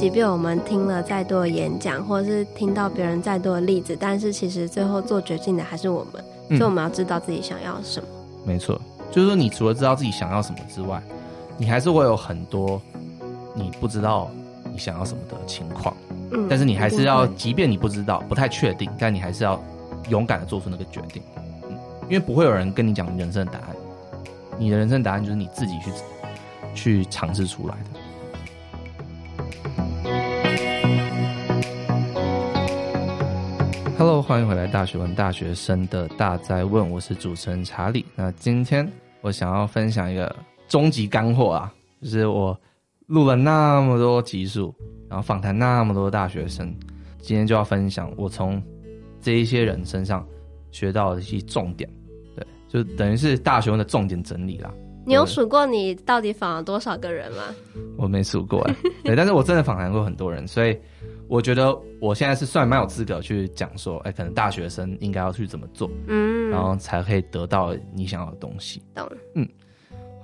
即便我们听了再多的演讲，或者是听到别人再多的例子，但是其实最后做决定的还是我们，嗯、所以我们要知道自己想要什么。没错，就是说，你除了知道自己想要什么之外，你还是会有很多你不知道你想要什么的情况。嗯，但是你还是要，即便你不知道、不太确定，但你还是要勇敢的做出那个决定。嗯，因为不会有人跟你讲人生的答案，你的人生答案就是你自己去去尝试出来的。Hello，欢迎回来《大学问》大学生的大哉问，我是主持人查理。那今天我想要分享一个终极干货啊，就是我录了那么多集数，然后访谈那么多大学生，今天就要分享我从这一些人身上学到的一些重点。对，就等于是大学问的重点整理啦。你有数过你到底访了多少个人吗？我没数过哎，对，但是我真的访谈过很多人，所以。我觉得我现在是算蛮有资格去讲说，哎、欸，可能大学生应该要去怎么做，嗯，然后才可以得到你想要的东西。懂了，嗯，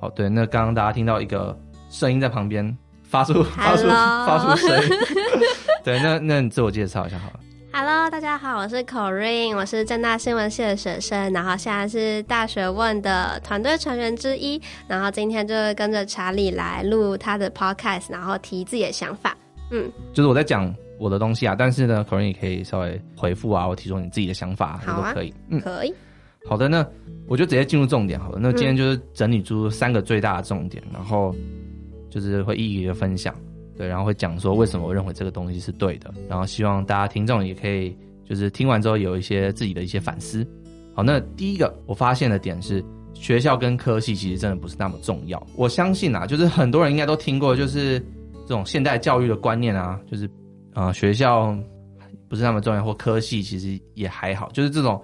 好，对，那刚刚大家听到一个声音在旁边发出发出发出声音，对，那那你自我介绍一下好了。Hello，大家好，我是 Corinne，我是政大新闻系的学生，然后现在是大学问的团队成员之一，然后今天就跟着查理来录他的 Podcast，然后提自己的想法。嗯，就是我在讲。我的东西啊，但是呢，可能也可以稍微回复啊，我提出你自己的想法，都可以。嗯，可以。好的，那我就直接进入重点好了。那今天就是整理出三个最大的重点，嗯、然后就是会一一的分享，对，然后会讲说为什么我认为这个东西是对的，然后希望大家听众也可以就是听完之后有一些自己的一些反思。好，那第一个我发现的点是，学校跟科系其实真的不是那么重要。我相信啊，就是很多人应该都听过，就是这种现代教育的观念啊，就是。啊、呃，学校不是那么重要，或科系其实也还好，就是这种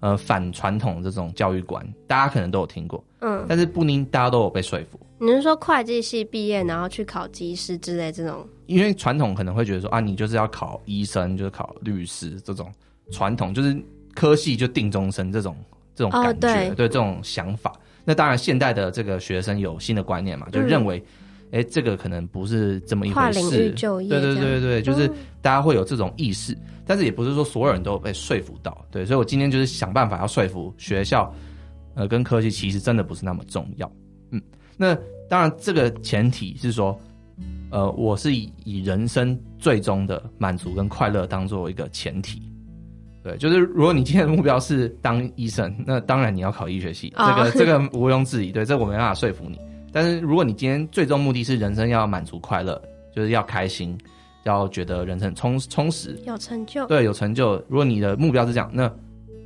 呃反传统这种教育观，大家可能都有听过，嗯，但是不一定大家都有被说服。你是说会计系毕业然后去考技师之类这种？因为传统可能会觉得说啊，你就是要考医生，就是考律师这种传统，就是科系就定终身这种这种感觉，哦、对，对这种想法。那当然，现代的这个学生有新的观念嘛，就认为。嗯哎，这个可能不是这么一回事。对对对对，就是大家会有这种意识，嗯，但是也不是说所有人都被说服到。对，所以我今天就是想办法要说服学校，呃，跟科技其实真的不是那么重要。嗯，那当然这个前提是说，呃，我是以以人生最终的满足跟快乐当做一个前提。对，就是如果你今天的目标是当医生，那当然你要考医学系，哦，这个这个毋庸置疑。对，这我没办法说服你。但是如果你今天最终目的是人生要满足快乐，就是要开心，要觉得人生充充实、有成就，对，有成就。如果你的目标是这样，那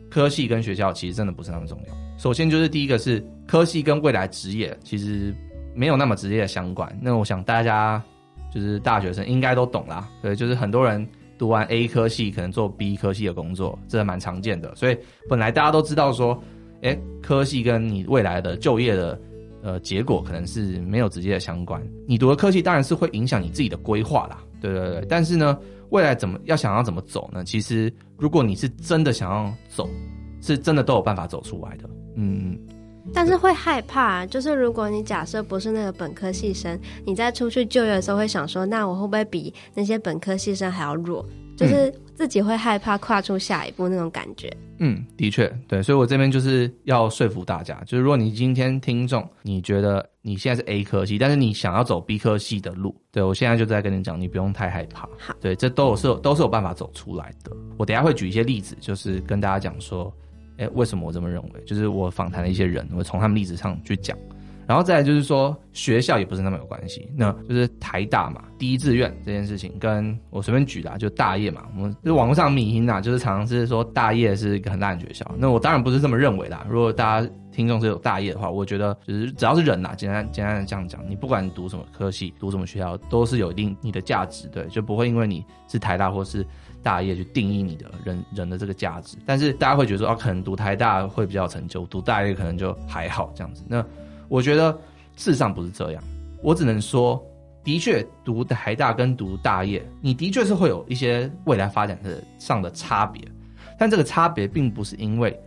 科系跟学校其实真的不是那么重要。首先就是第一个是科系跟未来职业其实没有那么直接的相关。那我想大家就是大学生应该都懂啦，对，就是很多人读完 A 科系可能做 B 科系的工作，这蛮常见的。所以本来大家都知道说，哎，科系跟你未来的就业的。呃，结果可能是没有直接的相关。你读的科系当然是会影响你自己的规划啦，对对对。但是呢，未来怎么要想要怎么走呢？其实如果你是真的想要走，是真的都有办法走出来的。嗯，但是会害怕，就是如果你假设不是那个本科系生，你在出去就业的时候会想说，那我会不会比那些本科系生还要弱？就是自己会害怕跨出下一步那种感觉。嗯，的确，对，所以我这边就是要说服大家，就是如果你今天听众，你觉得你现在是 A 科系，但是你想要走 B 科系的路，对，我现在就在跟你讲，你不用太害怕。好，对，这都是都是有办法走出来的。我等一下会举一些例子，就是跟大家讲说，哎，为什么我这么认为？就是我访谈的一些人，我从他们例子上去讲。然后再来就是说，学校也不是那么有关系，那就是台大嘛，第一志愿这件事情，跟我随便举的，就大业嘛，我们就是网络上迷因啊，就是常常是说大业是一个很烂的学校，那我当然不是这么认为啦。如果大家听众是有大业的话，我觉得就是只要是人呐，简单简单的这样讲，你不管读什么科系，读什么学校，都是有一定你的价值，对，就不会因为你是台大或是大业去定义你的人人的这个价值。但是大家会觉得说，哦，可能读台大会比较成就，读大业可能就还好这样子，那。我觉得事实上不是这样，我只能说，的确读台大跟读大业，你的确是会有一些未来发展的上的差别，但这个差别并不是因为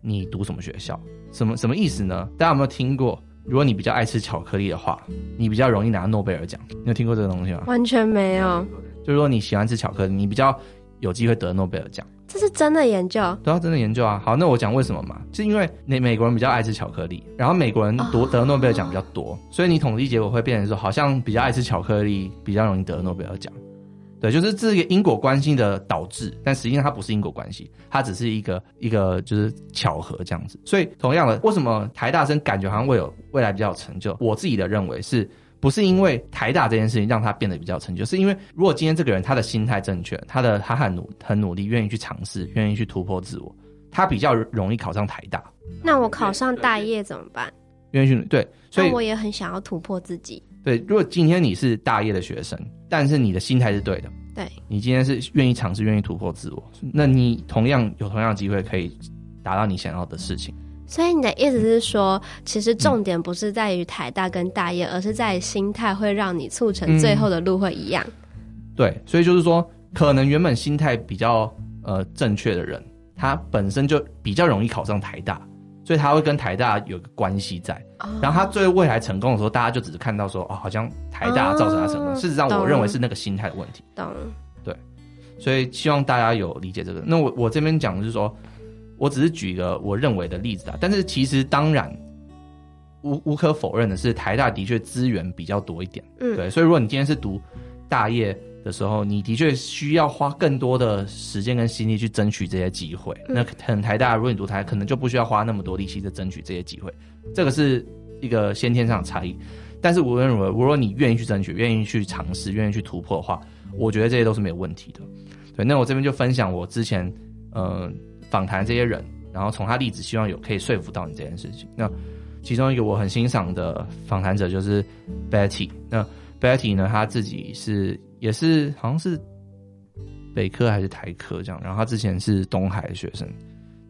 你读什么学校，什么什么意思呢？大家有没有听过如果你比较爱吃巧克力的话，你比较容易拿诺贝尔奖。你有听过这个东西吗？完全没有。就是说你喜欢吃巧克力，你比较有机会得诺贝尔奖。这是真的研究，对啊，真的研究啊。好，那我讲为什么嘛？是因为美美国人比较爱吃巧克力，然后美国人夺得诺贝尔奖比较多，哦，所以你统计结果会变成说，好像比较爱吃巧克力比较容易得诺贝尔奖。对，就是这个因果关系的导致，但实际上它不是因果关系，它只是一个一个就是巧合这样子。所以同样的，为什么台大生感觉好像会有未来比较有成就？我自己的认为是。不是因为台大这件事情让他变得比较成就，是因为如果今天这个人他的心态正确，他的他很努很努力，愿意去尝试，愿意去突破自我，他比较容易考上台大。那我考上大业怎么办？愿意去对，所以我也很想要突破自己。对，如果今天你是大业的学生，但是你的心态是对的，对，你今天是愿意尝试，愿意突破自我，那你同样有同样的机会可以达到你想要的事情。所以你的意思是说，其实重点不是在于台大跟大业，嗯、而是在于心态会让你促成最后的路会一样。嗯、对，所以就是说，可能原本心态比较呃正确的人，他本身就比较容易考上台大，所以他会跟台大有个关系在。哦、然后他最后未来成功的时候，大家就只是看到说，哦，好像台大造成他成功。哦、事实上，我认为是那个心态的问题。懂。对，所以希望大家有理解这个。那我我这边讲的是说。我只是举一个我认为的例子啊，但是其实当然无无可否认的是，台大的确资源比较多一点，嗯，对，所以如果你今天是读大业的时候，你的确需要花更多的时间跟心力去争取这些机会。嗯、那可能台大如果你读台，可能就不需要花那么多力气在争取这些机会，这个是一个先天上的差异。但是无论如何，如果你愿意去争取，愿意去尝试，愿意去突破的话，我觉得这些都是没有问题的。对，那我这边就分享我之前嗯。呃访谈这些人，然后从他例子，希望有可以说服到你这件事情。那其中一个我很欣赏的访谈者就是 Betty。那 Betty 呢，他自己是也是好像是北科还是台科这样，然后他之前是东海的学生，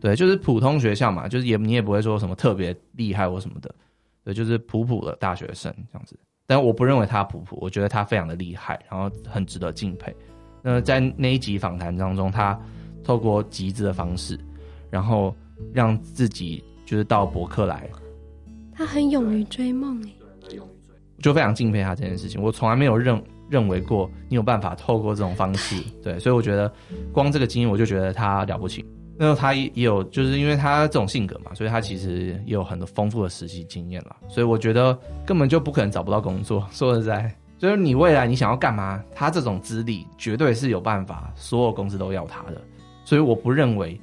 对，就是普通学校嘛，就是也你也不会说什么特别厉害或什么的，对，就是普普的大学生这样子。但我不认为他普普，我觉得他非常的厉害，然后很值得敬佩。那在那一集访谈当中，他。透过集资的方式，然后让自己就是到博客来。他很勇于追梦哎，就非常敬佩他这件事情。我从来没有认认为过你有办法透过这种方式，对，所以我觉得光这个经验我就觉得他了不起。那他也有就是因为他这种性格嘛，所以他其实也有很多丰富的实习经验了。所以我觉得根本就不可能找不到工作。说实在，就是你未来你想要干嘛，他这种资历绝对是有办法，所有公司都要他的。所以我不认为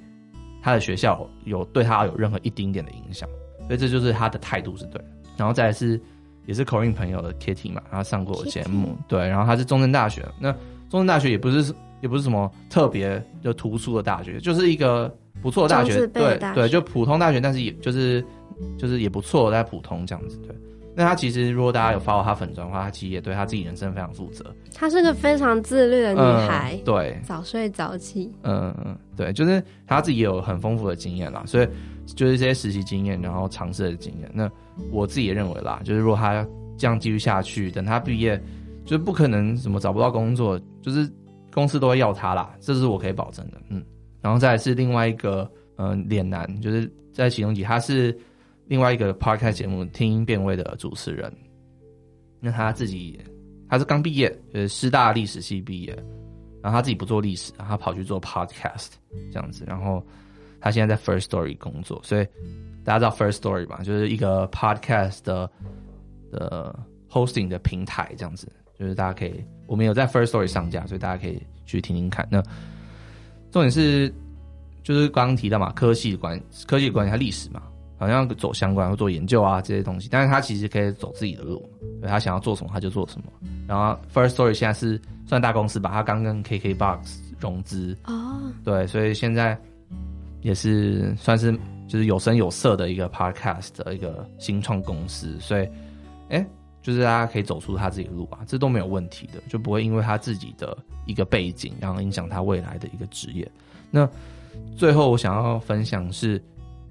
他的学校有对他有任何一丁点的影响，所以这就是他的态度是对的。然后再来是也是 Corine 朋友的 Kitty 嘛，他上过我节目，Kitty. 对，然后他是中正大学，那中正大学也不是也不是什么特别就突出的大学，就是一个不错的大学，对对，就普通大学，但是也就是就是也不错，在普通这样子，对。那他其实，如果大家有 follow 他粉妆的话，他其实也对他自己人生非常负责。她是个非常自律的女孩，嗯、对，早睡早起。嗯嗯，对，就是她自己也有很丰富的经验啦，所以就是这些实习经验，然后尝试的经验。那我自己也认为啦，就是如果她这样继续下去，等她毕业，就是不可能什么找不到工作，就是公司都会要她啦，这是我可以保证的。嗯，然后再来是另外一个，嗯、呃，脸男，就是在启动集，他是。另外一个 podcast 节目《听音辨位》的主持人，那他自己他是刚毕业，就是师大历史系毕业，然后他自己不做历史，然后他跑去做 podcast 这样子，然后他现在在 First Story 工作，所以大家知道 First Story 吧？就是一个 podcast 的的 hosting 的平台这样子，就是大家可以，我们有在 First Story 上架，所以大家可以去听听看。那重点是就是刚刚提到嘛，科技的关科技的关系，它历史嘛。好像走相关或做研究啊这些东西，但是他其实可以走自己的路，对，他想要做什么他就做什么。然后 First Story 现在是算大公司吧，他刚跟 KKBOX 融资哦，对，所以现在也是算是就是有声有色的一个 Podcast 的一个新创公司，所以哎、欸，就是大家可以走出他自己的路啊，这都没有问题的，就不会因为他自己的一个背景，然后影响他未来的一个职业。那最后我想要分享是。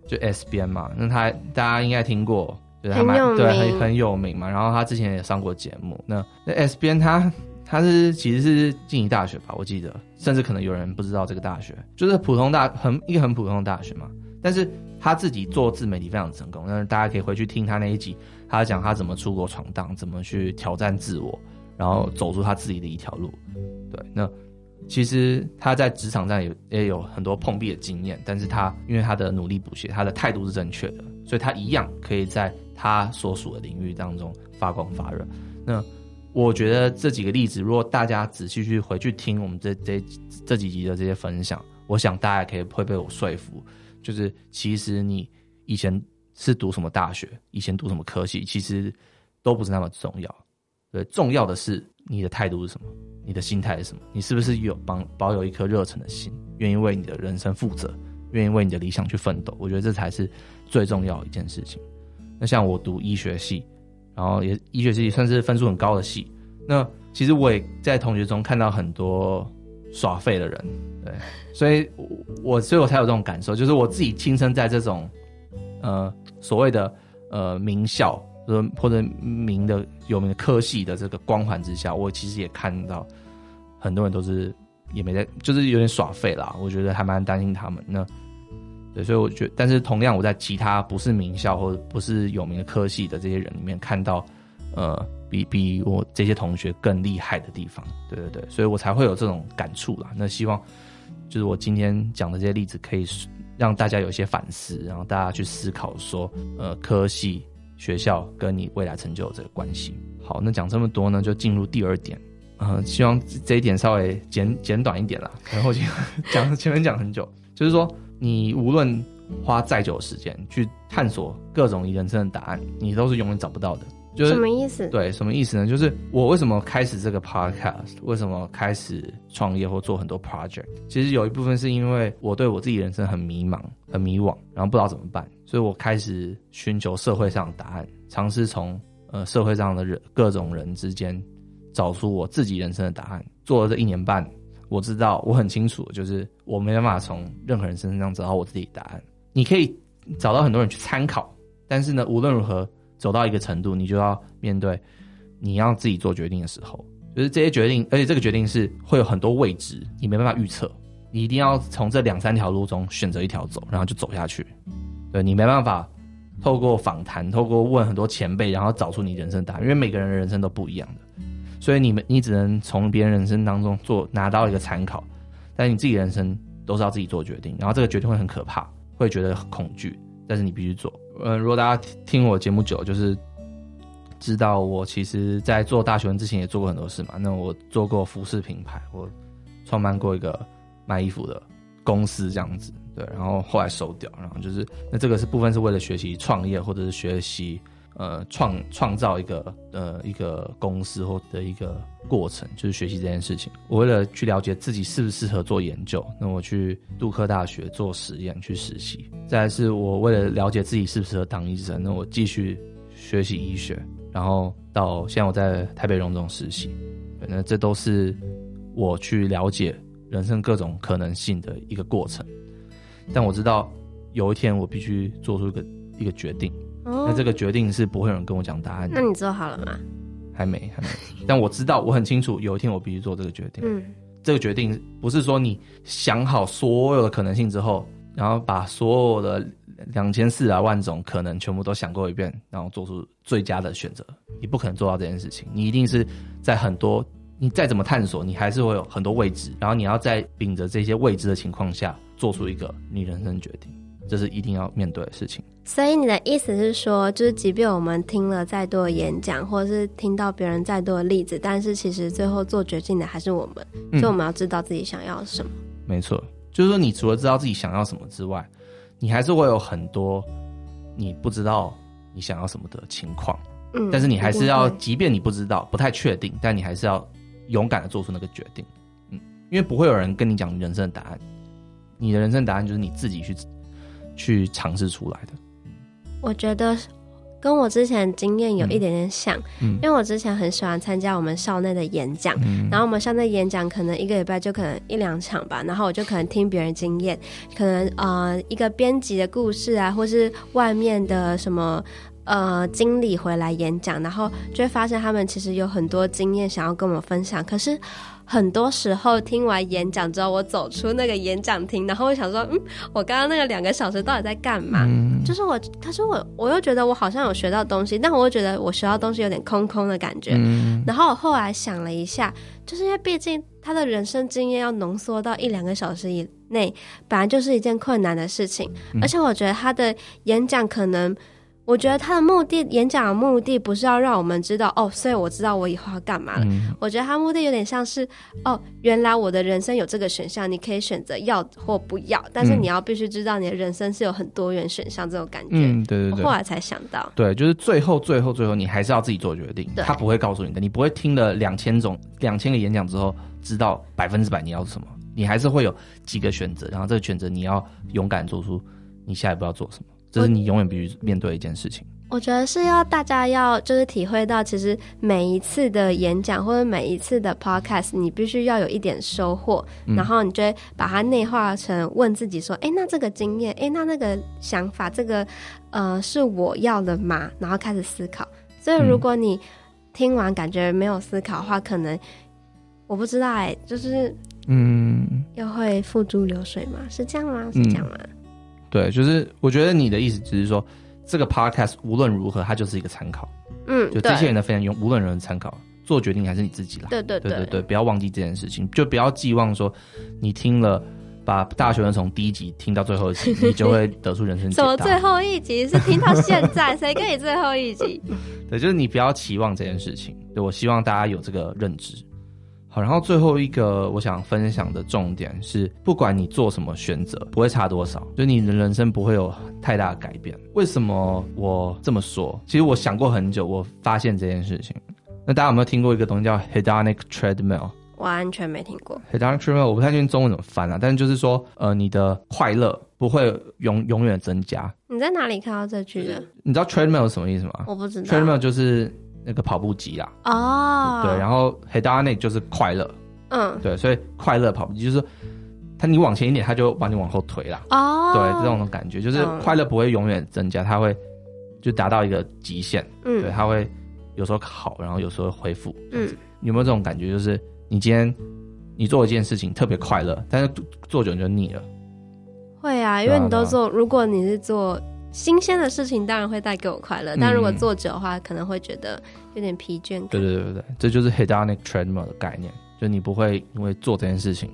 就 S 边嘛，那他大家应该听过，就是他蛮对很很有名嘛。然后他之前也上过节目。那那 S 边他他是其实是静宜大学吧，我记得，甚至可能有人不知道这个大学，就是普通大很一个很普通的大学嘛。但是他自己做自媒体非常成功，那大家可以回去听他那一集，他讲他怎么出国闯荡，怎么去挑战自我，然后走出他自己的一条路。对，那其实他在职场上也也有很多碰壁的经验，但是他因为他的努力不懈，他的态度是正确的，所以他一样可以在他所属的领域当中发光发热。那我觉得这几个例子，如果大家仔细去回去听我们这这这几集的这些分享，我想大家可以会被我说服，就是其实你以前是读什么大学，以前读什么科系，其实都不是那么重要。对，重要的是你的态度是什么，你的心态是什么，你是不是有保保有一颗热忱的心，愿意为你的人生负责，愿意为你的理想去奋斗。我觉得这才是最重要的一件事情。那像我读医学系。然后也医学系算是分数很高的系，那其实我也在同学中看到很多耍废的人，对，所以我所以我才有这种感受，就是我自己亲身在这种呃所谓的呃名校，或者或者名的有名的科系的这个光环之下，我其实也看到很多人都是也没在，就是有点耍废啦，我觉得还蛮担心他们那。对，所以我觉得，但是同样我在其他不是名校或者不是有名的科系的这些人里面看到，呃，比比我这些同学更厉害的地方，对对对，所以我才会有这种感触啦。那希望就是我今天讲的这些例子可以让大家有一些反思，然后大家去思考说，呃，科系学校跟你未来成就这个关系。好，那讲这么多呢，就进入第二点，呃，希望这一点稍微简简短一点啦，然后讲 前面讲很久，就是说。你无论花再久的时间去探索各种人生的答案，你都是永远找不到的。就是什么意思？对，什么意思呢？就是我为什么开始这个 podcast，为什么开始创业或做很多 project？其实有一部分是因为我对我自己人生很迷茫、很迷惘，然后不知道怎么办，所以我开始寻求社会上的答案，尝试从呃社会上的人各种人之间找出我自己人生的答案。做了这一年半。我知道，我很清楚，就是我没办法从任何人身上找到我自己的答案。你可以找到很多人去参考，但是呢，无论如何走到一个程度，你就要面对你要自己做决定的时候，就是这些决定，而且这个决定是会有很多未知，你没办法预测。你一定要从这两三条路中选择一条走，然后就走下去。对，你没办法透过访谈，透过问很多前辈，然后找出你人生答案，因为每个人的人生都不一样的。所以你们，你只能从别人人生当中做拿到一个参考，但你自己人生都是要自己做决定，然后这个决定会很可怕，会觉得恐惧，但是你必须做。嗯，如果大家听我节目久，就是知道我其实在做大学生之前也做过很多事嘛。那我做过服饰品牌，我创办过一个卖衣服的公司，这样子，对，然后后来收掉，然后就是那这个是部分是为了学习创业或者是学习。呃，创创造一个呃一个公司或的一个过程，就是学习这件事情。我为了去了解自己适不适合做研究，那我去杜克大学做实验去实习。再来是我为了了解自己适不适合当医生，那我继续学习医学，然后到现在我在台北荣总实习。反正这都是我去了解人生各种可能性的一个过程。但我知道有一天我必须做出一个一个决定。那这个决定是不会有人跟我讲答案的。那你做好了吗？还没，还没。但我知道，我很清楚，有一天我必须做这个决定。嗯，这个决定不是说你想好所有的可能性之后，然后把所有的两千四百万种可能全部都想过一遍，然后做出最佳的选择。你不可能做到这件事情。你一定是在很多，你再怎么探索，你还是会有很多未知。然后你要在秉着这些未知的情况下，做出一个你人生决定。这是一定要面对的事情。所以你的意思是说，就是即便我们听了再多的演讲，或者是听到别人再多的例子，但是其实最后做决定的还是我们。嗯，所以我们要知道自己想要什么。没错，就是说，你除了知道自己想要什么之外，你还是会有很多你不知道你想要什么的情况。嗯，但是你还是要，即便你不知道，不太确定，但你还是要勇敢的做出那个决定。嗯，因为不会有人跟你讲人生的答案，你的人生答案就是你自己去。去尝试出来的，我觉得跟我之前经验有一点点像，嗯，因为我之前很喜欢参加我们校内的演讲，嗯，然后我们校内演讲可能一个礼拜就可能一两场吧，然后我就可能听别人经验，可能呃一个编辑的故事啊，或是外面的什么呃经理回来演讲，然后就会发现他们其实有很多经验想要跟我们分享，可是。很多时候听完演讲之后，我走出那个演讲厅，然后我想说，嗯，我刚刚那个两个小时到底在干嘛？嗯、就是我，他说我，我又觉得我好像有学到东西，但我又觉得我学到东西有点空空的感觉。嗯、然后我后来想了一下，就是因为毕竟他的人生经验要浓缩到一两个小时以内，本来就是一件困难的事情，嗯、而且我觉得他的演讲可能。我觉得他的目的，演讲的目的不是要让我们知道哦，所以我知道我以后要干嘛了。嗯、我觉得他目的有点像是哦，原来我的人生有这个选项，你可以选择要或不要，但是你要必须知道你的人生是有很多元选项这种感觉。嗯，对对对。后来才想到，对，就是最后最后最后，你还是要自己做决定。他不会告诉你的，你不会听了两千种两千个演讲之后知道百分之百你要什么，你还是会有几个选择，然后这个选择你要勇敢做出你下一步要做什么。这是你永远必须面对的一件事情。我觉得是要大家要就是体会到，其实每一次的演讲或者每一次的 podcast，你必须要有一点收获，嗯、然后你就会把它内化成问自己说：“哎，那这个经验，哎，那那个想法，这个呃是我要的吗？”然后开始思考。所以如果你听完感觉没有思考的话，可能我不知道哎，就是嗯，又会付诸流水吗？是这样吗？是这样吗？嗯对，就是我觉得你的意思只是说，这个 podcast 无论如何，它就是一个参考。嗯，就这些人的分享用，无论如何参考，做决定还是你自己啦。对对对，对对对，不要忘记这件事情，就不要寄望说，你听了把大学生从第一集听到最后一集，你就会得出人生。什么最后一集是听到现在？谁跟你最后一集？对，就是你不要期望这件事情。对，我希望大家有这个认知。好，然后最后一个我想分享的重点是，不管你做什么选择，不会差多少，就你的人生不会有太大的改变。为什么我这么说？其实我想过很久，我发现这件事情。那大家有没有听过一个东西叫 hedonic treadmill？完全没听过。hedonic treadmill 我不太确定中文怎么翻啊，但是就是说，呃，你的快乐不会永永远增加。你在哪里看到这句的？你知道 treadmill 是什么意思吗？我不知道。treadmill 就是。那个跑步机啦，哦，对，然后 hedonic 就是快乐，嗯，对，所以快乐跑步机就是说，它你往前一点，它就把你往后推了，哦，对，这种的感觉就是快乐不会永远增加，它会就达到一个极限，嗯，对，它会有时候好，然后有时候恢复，嗯，有没有这种感觉？就是你今天你做一件事情特别快乐，但是做久你就腻了，会啊，因为你都做，如果你是做。新鲜的事情当然会带给我快乐，但如果做久的话，可能会觉得有点疲倦感。对对对对，这就是 hedonic treadmill 的概念，就你不会因为做这件事情，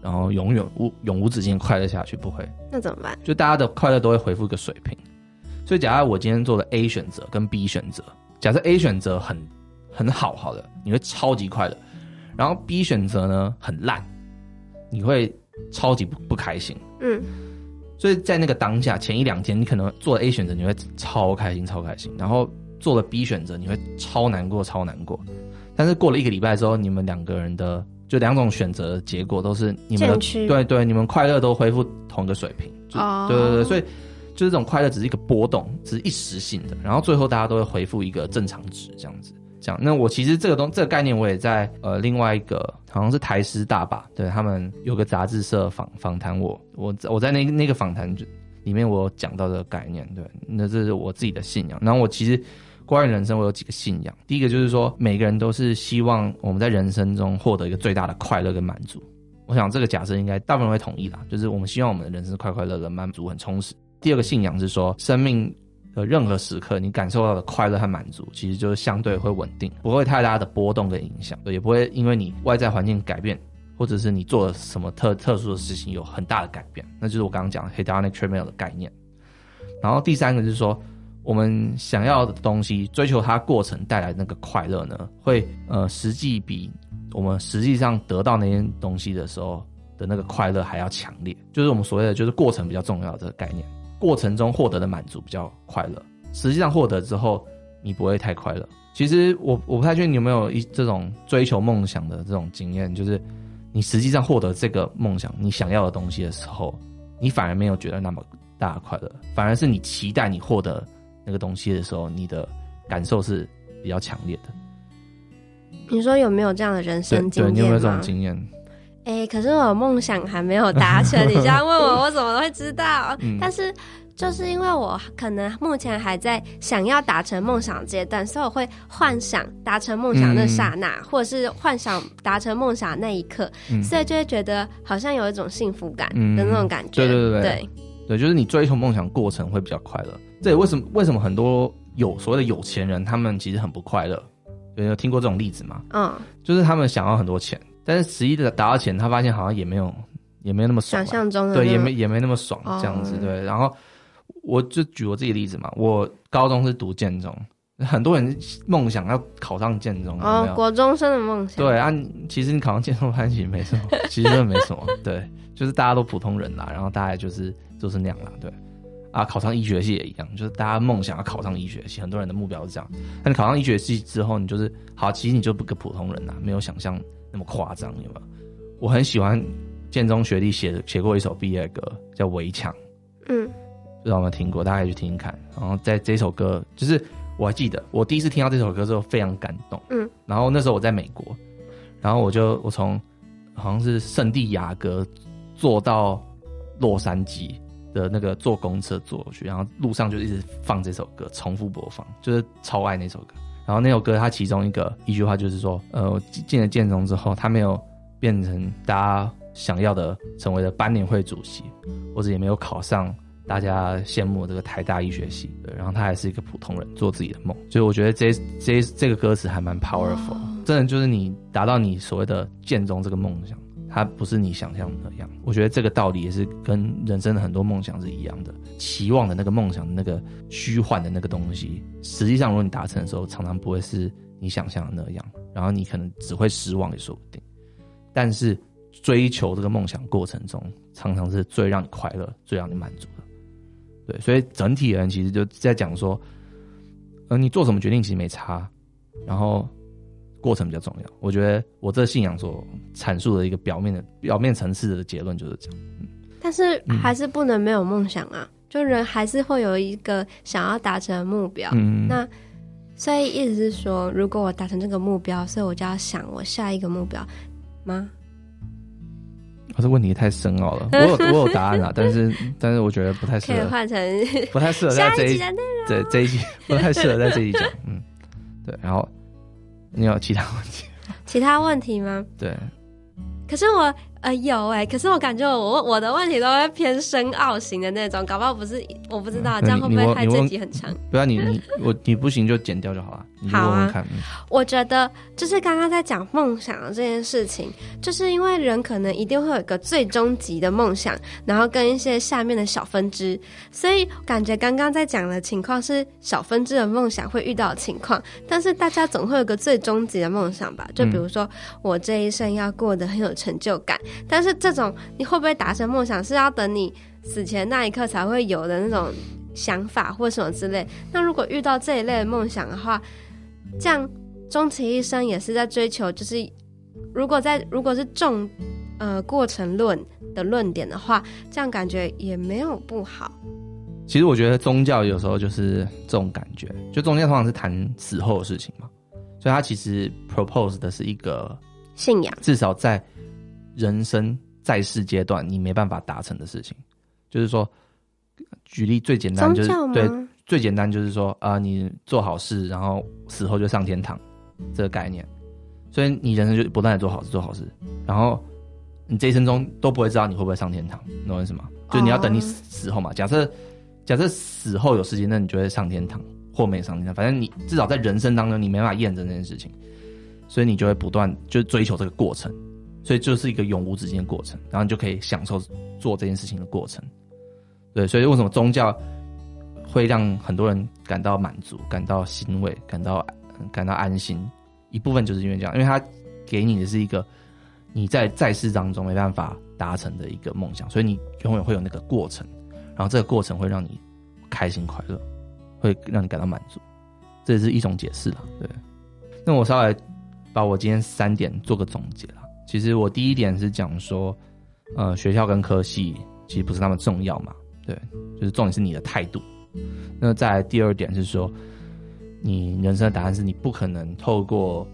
然后永远无永无止境快乐下去，不会。那怎么办？就大家的快乐都会回复一个水平。所以，假如我今天做的 A 选择跟 B 选择，假设 A 选择很很好，好的，你会超级快乐；然后 B 选择呢很烂，你会超级不不开心。嗯。所以在那个当下，前一两天你可能做了 A 选择，你会超开心、超开心；然后做了 B 选择，你会超难过、超难过。但是过了一个礼拜之后，你们两个人的就两种选择的结果都是你们的对，对对，你们快乐都恢复同一个水平。哦，对对对，所以就是这种快乐只是一个波动，只是一时性的，然后最后大家都会恢复一个正常值，这样子。这样，那我其实这个东这个概念，我也在呃另外一个好像是台师大吧，对他们有个杂志社访访谈我，我我在那那个访谈里面我讲到这个概念，对，那这是我自己的信仰。然后我其实关于人生，我有几个信仰。第一个就是说，每个人都是希望我们在人生中获得一个最大的快乐跟满足。我想这个假设应该大部分人会同意啦，就是我们希望我们的人生快快乐乐、满足、很充实。第二个信仰是说，生命。的任何时刻，你感受到的快乐和满足，其实就是相对会稳定，不会太大的波动跟影响，也不会因为你外在环境改变，或者是你做了什么特特殊的事情有很大的改变。那就是我刚刚讲的 hedonic treadmill 的概念。然后第三个就是说，我们想要的东西，追求它过程带来那个快乐呢，会呃实际比我们实际上得到那些东西的时候的那个快乐还要强烈。就是我们所谓的就是过程比较重要的这个概念。过程中获得的满足比较快乐，实际上获得之后你不会太快乐。其实我我不太确定你有没有一这种追求梦想的这种经验，就是你实际上获得这个梦想你想要的东西的时候，你反而没有觉得那么大的快乐，反而是你期待你获得那个东西的时候，你的感受是比较强烈的。你说有没有这样的人生经验？对，对，你有没有这种经验？哎、欸，可是我梦想还没有达成，你这样问我，我怎么会知道？嗯、但是就是因为我可能目前还在想要达成梦想阶段，所以我会幻想达成梦想那刹那，嗯、或者是幻想达成梦想那一刻，嗯、所以就会觉得好像有一种幸福感的那种感觉。对对对对，对，对，就是你追求梦想过程会比较快乐。这也为什么为什么很多有所谓的有钱人，他们其实很不快乐？有有听过这种例子吗？嗯，就是他们想要很多钱。但是十一的达到钱，他发现好像也没有，也没有那么爽。想象中的对，也没也没那么爽这样子。对，然后我就举我自己例子嘛，我高中是读建中，很多人梦想要考上建中。哦，有有国中生的梦想。对啊，其实你考上建中，其实没什么，其实真的没什么。对，就是大家都普通人啦，然后大家就是就是那样啦。对，啊，考上医学系也一样，就是大家梦想要考上医学系，很多人的目标是这样。但你考上医学系之后，你就是好，其实你就不个普通人啦，没有想象那么夸张，有没有？我很喜欢建中学弟写的写过一首毕业歌，叫《围墙》。嗯，不知道有没有听过？大家可以去听听看。然后在这首歌，就是我还记得，我第一次听到这首歌之后非常感动。嗯，然后那时候我在美国，然后我就我从好像是圣地亚哥坐到洛杉矶的那个坐公车坐过去，然后路上就一直放这首歌，重复播放，就是超爱那首歌。然后那首歌，它其中一个一句话就是说，呃，我进了建中之后，他没有变成大家想要的，成为了班联会主席，或者也没有考上大家羡慕的这个台大医学系，对，然后他还是一个普通人，做自己的梦。所以我觉得这这这个歌词还蛮 powerful，真的就是你达到你所谓的建中这个梦想。它不是你想象的那样，我觉得这个道理也是跟人生的很多梦想是一样的，期望的那个梦想那个虚幻的那个东西，实际上如果你达成的时候，常常不会是你想象的那样，然后你可能只会失望也说不定。但是追求这个梦想过程中，常常是最让你快乐、最让你满足的。对，所以整体人其实就在讲说，呃，你做什么决定其实没差，然后。过程比较重要，我觉得我这信仰所阐述的一个表面的表面层次的结论就是这样。嗯，但是还是不能没有梦想啊，就人还是会有一个想要达成的目标。嗯，那所以意思是说，如果我达成这个目标，所以我就要想我下一个目标吗？我这问题太深奥了，我有我有答案了，但是但是我觉得不太适合换成不太适合在这一集对这一集不太适合在这一集讲。嗯，对，然后。你有其他问题？其他问题吗？对。可是我呃有哎、欸，可是我感觉我我的问题都会偏深奥型的那种，搞不好不是我不知道，这样会不会害这集很长？不要你你我你不行就剪掉就好了。你问问看，好啊。我觉得就是刚刚在讲梦想的这件事情，就是因为人可能一定会有一个最终极的梦想，然后跟一些下面的小分支，所以感觉刚刚在讲的情况是小分支的梦想会遇到的情况，但是大家总会有个最终极的梦想吧？就比如说我这一生要过得很有成就感，但是这种你会不会达成梦想，是要等你死前那一刻才会有的那种想法或什么之类。那如果遇到这一类的梦想的话，这样终其一生也是在追求，就是如果在如果是重呃过程论的论点的话，这样感觉也没有不好。其实我觉得宗教有时候就是这种感觉，就宗教通常是谈死后的事情嘛，所以它其实 propose 的是一个信仰，至少在。人生在世阶段，你没办法达成的事情，就是说，举例最简单就是对，最简单就是说啊、呃，你做好事，然后死后就上天堂，这个概念。所以你人生就不断的做好事，做好事，然后你这一生中都不会知道你会不会上天堂，你懂我意思吗？就你要等你死后嘛。假设假设死后有事情，那你就会上天堂或没上天堂，反正你至少在人生当中你没办法验证这件事情，所以你就会不断就追求这个过程。所以就是一个永无止境的过程，然后你就可以享受做这件事情的过程。对，所以为什么宗教会让很多人感到满足、感到欣慰、感到感到安心？一部分就是因为这样，因为他给你的是一个你在在世当中没办法达成的一个梦想，所以你永远会有那个过程，然后这个过程会让你开心快乐，会让你感到满足，这也是一种解释了。对，那我稍微把我今天三点做个总结了。其实我第一点是讲说，呃，学校跟科系其实不是那么重要嘛，对，就是重点是你的态度。那再第二点是说，你人生的答案是你不可能透过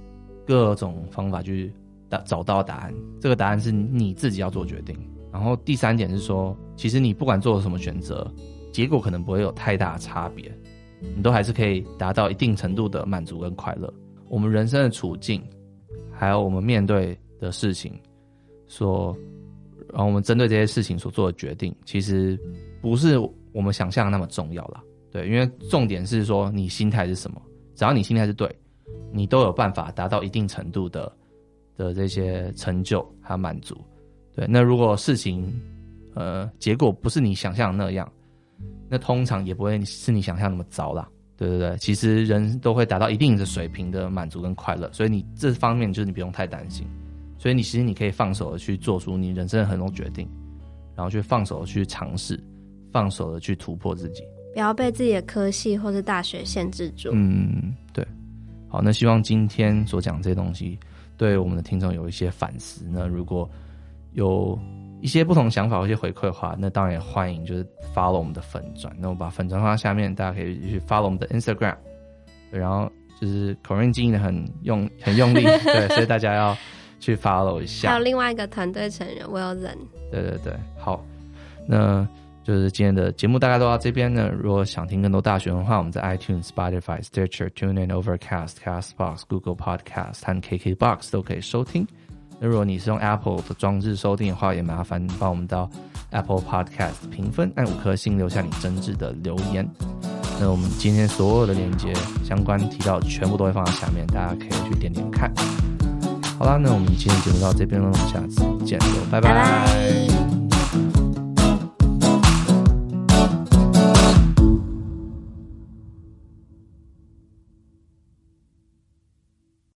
各种方法去找到答案，这个答案是你自己要做决定。然后第三点是说，其实你不管做了什么选择，结果可能不会有太大的差别，你都还是可以达到一定程度的满足跟快乐。我们人生的处境，还有我们面对的事情，说，然后我们针对这些事情所做的决定，其实不是我们想象的那么重要啦。对，因为重点是说你心态是什么，只要你心态是对，你都有办法达到一定程度的的这些成就还有满足。对，那如果事情呃结果不是你想象的那样，那通常也不会是你想象那么糟啦。对对对，其实人都会达到一定的水平的满足跟快乐，所以你这方面就是你不用太担心。所以你其实你可以放手的去做出你人生的很多决定，然后去放手的去尝试，放手的去突破自己，不要被自己的科系或是大学限制住。嗯，对。好，那希望今天所讲这些东西对我们的听众有一些反思。那如果有一些不同想法或一些回馈的话，那当然也欢迎，就是 follow 我们的粉专。那我把粉专放在下面，大家可以去 follow 我们的 Instagram。然后就是 Corine 经营的很用很用力，对，所以大家要去 follow 一下。还有另外一个团队成员 Wilson。对对对，好，那就是今天的节目大概都到这边呢。如果想听更多大学文化，我们在 iTunes、Spotify、Stitcher、TuneIn、Overcast、Castbox、Google Podcast 和 KKBox 都可以收听。那如果你是用 Apple 的装置收听的话，也麻烦帮我们到 Apple Podcast 评分，按五颗星，留下你真挚的留言。那我们今天所有的链接相关提到，全部都会放在下面，大家可以去点点看。好啦，那我们今天节目到这边了，我们下次见喽，拜拜。拜拜。